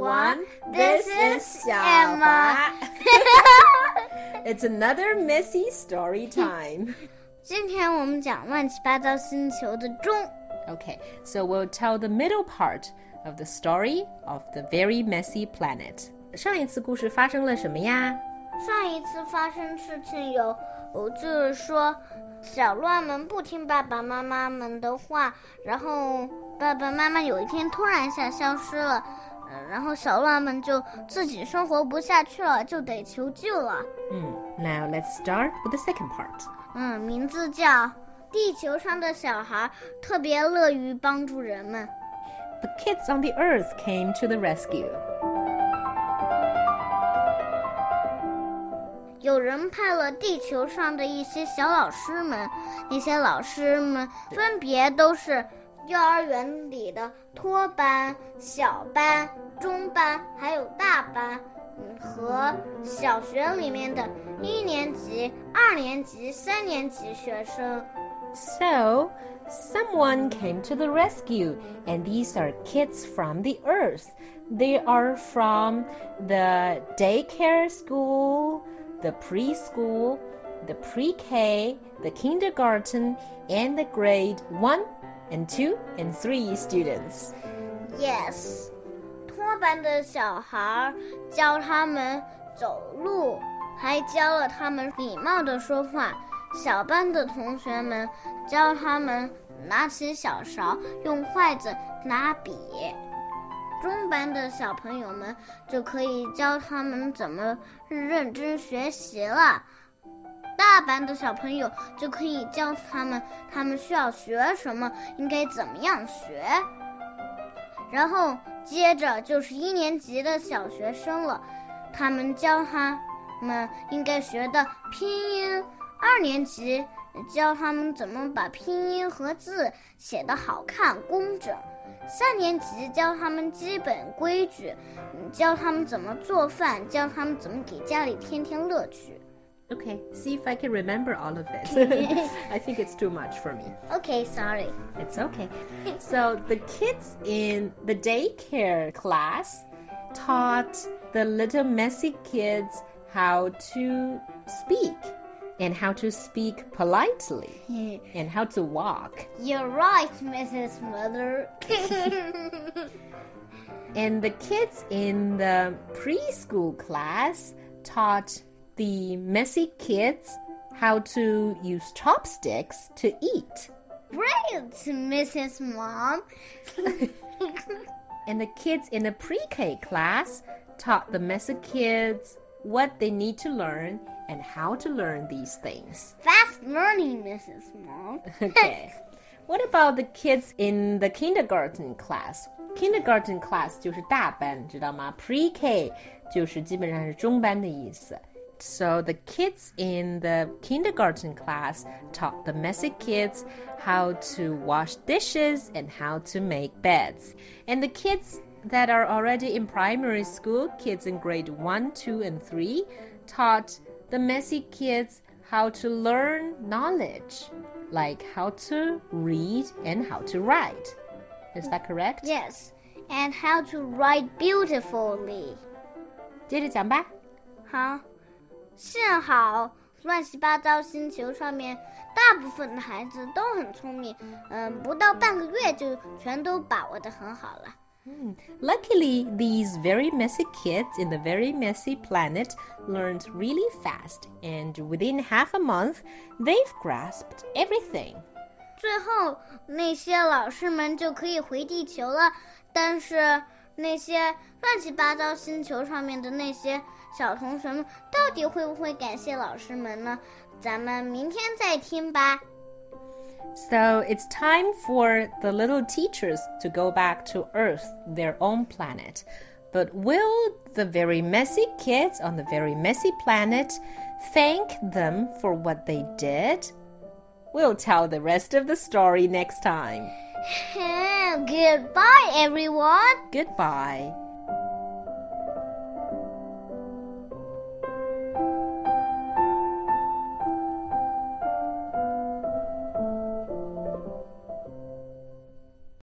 everyone. This is Emma. it's another messy story time. 今天我们讲乱七八糟星球的钟。Okay, so we'll tell the middle part of the story of the very messy planet. 上一次故事发生了什么呀？上一次发生事情有，就是说小乱们不听爸爸妈妈们的话，然后爸爸妈妈有一天突然一下消失了， 然后小乱们就自己生活不下去了，就得求救了。嗯，Now let's start with the second part. 嗯，名字叫《地球上的小孩特别乐于帮助人们》。The kids on the Earth came to the rescue. 有人派了地球上的一些小老师们，那些老师们分别都是 幼儿园里的托班、小班、中班，还有大班，嗯，和小学里面的一年级、二年级、三年级学生。So, someone came to the rescue, and these are kids from the earth. They are from the daycare school the preschool, the pre K, the kindergarten, and the grade 1 and two and three students. Yes. 托班的小孩教他们走路，还教了他们礼貌的说话。小班的同学们教他们拿起小勺，用筷子拿笔。中班的小朋友们就可以教他们怎么认真学习了，大班的小朋友就可以教他们他们需要学什么，应该怎么样学。然后接着就是一年级的小学生了，他们教他们应该学的拼音。二年级教他们怎么把拼音和字写得好看工整。三年级教他们基本规矩，教他们怎么做饭，教他们怎么给家里添添乐趣。Okay, see if I can remember all of it. I think it's too much for me. Okay, sorry. It's okay. So the kids in the daycare class taught the little messy kids how to speak and how to speak politely and how to walk. You're right, Mrs. Mother. and the kids in the preschool class taught the messy kids how to use chopsticks to eat. Great, Mrs. Mom. and the kids in the pre K class taught the messy kids what they need to learn and how to learn these things. Fast learning, Mrs. Mom. okay. What about the kids in the kindergarten class? Kindergarten class 就是大班，知道吗？Pre-K 就是基本上是中班的意思。 So the kids in the kindergarten class taught the messy kids how to wash dishes and how to make beds. And the kids that are already in primary school, kids in grade 1, 2, and 3, taught the messy kids how to learn knowledge, like how to read and how to write. Is that correct? Yes, and how to write beautifully. 接着讲吧。好， 幸好乱七八糟星球上面大部分的孩子都很聪明，嗯，不到半个月就全都把握的很好了。Hmm. Luckily, these very messy kids in the very messy planet learned really fast, and within half a month, they've grasped everything. 最后，那些老师们就可以回地球了。但是，那些乱七八糟星球上面的那些 小同学们，到底会不会感谢老师们呢？咱们明天再听吧。so it's time for the little teachers to go back to Earth, their own planet. But will the very messy kids on the very messy planet thank them for what they did? We'll tell the rest of the story next time. Goodbye, everyone. Goodbye.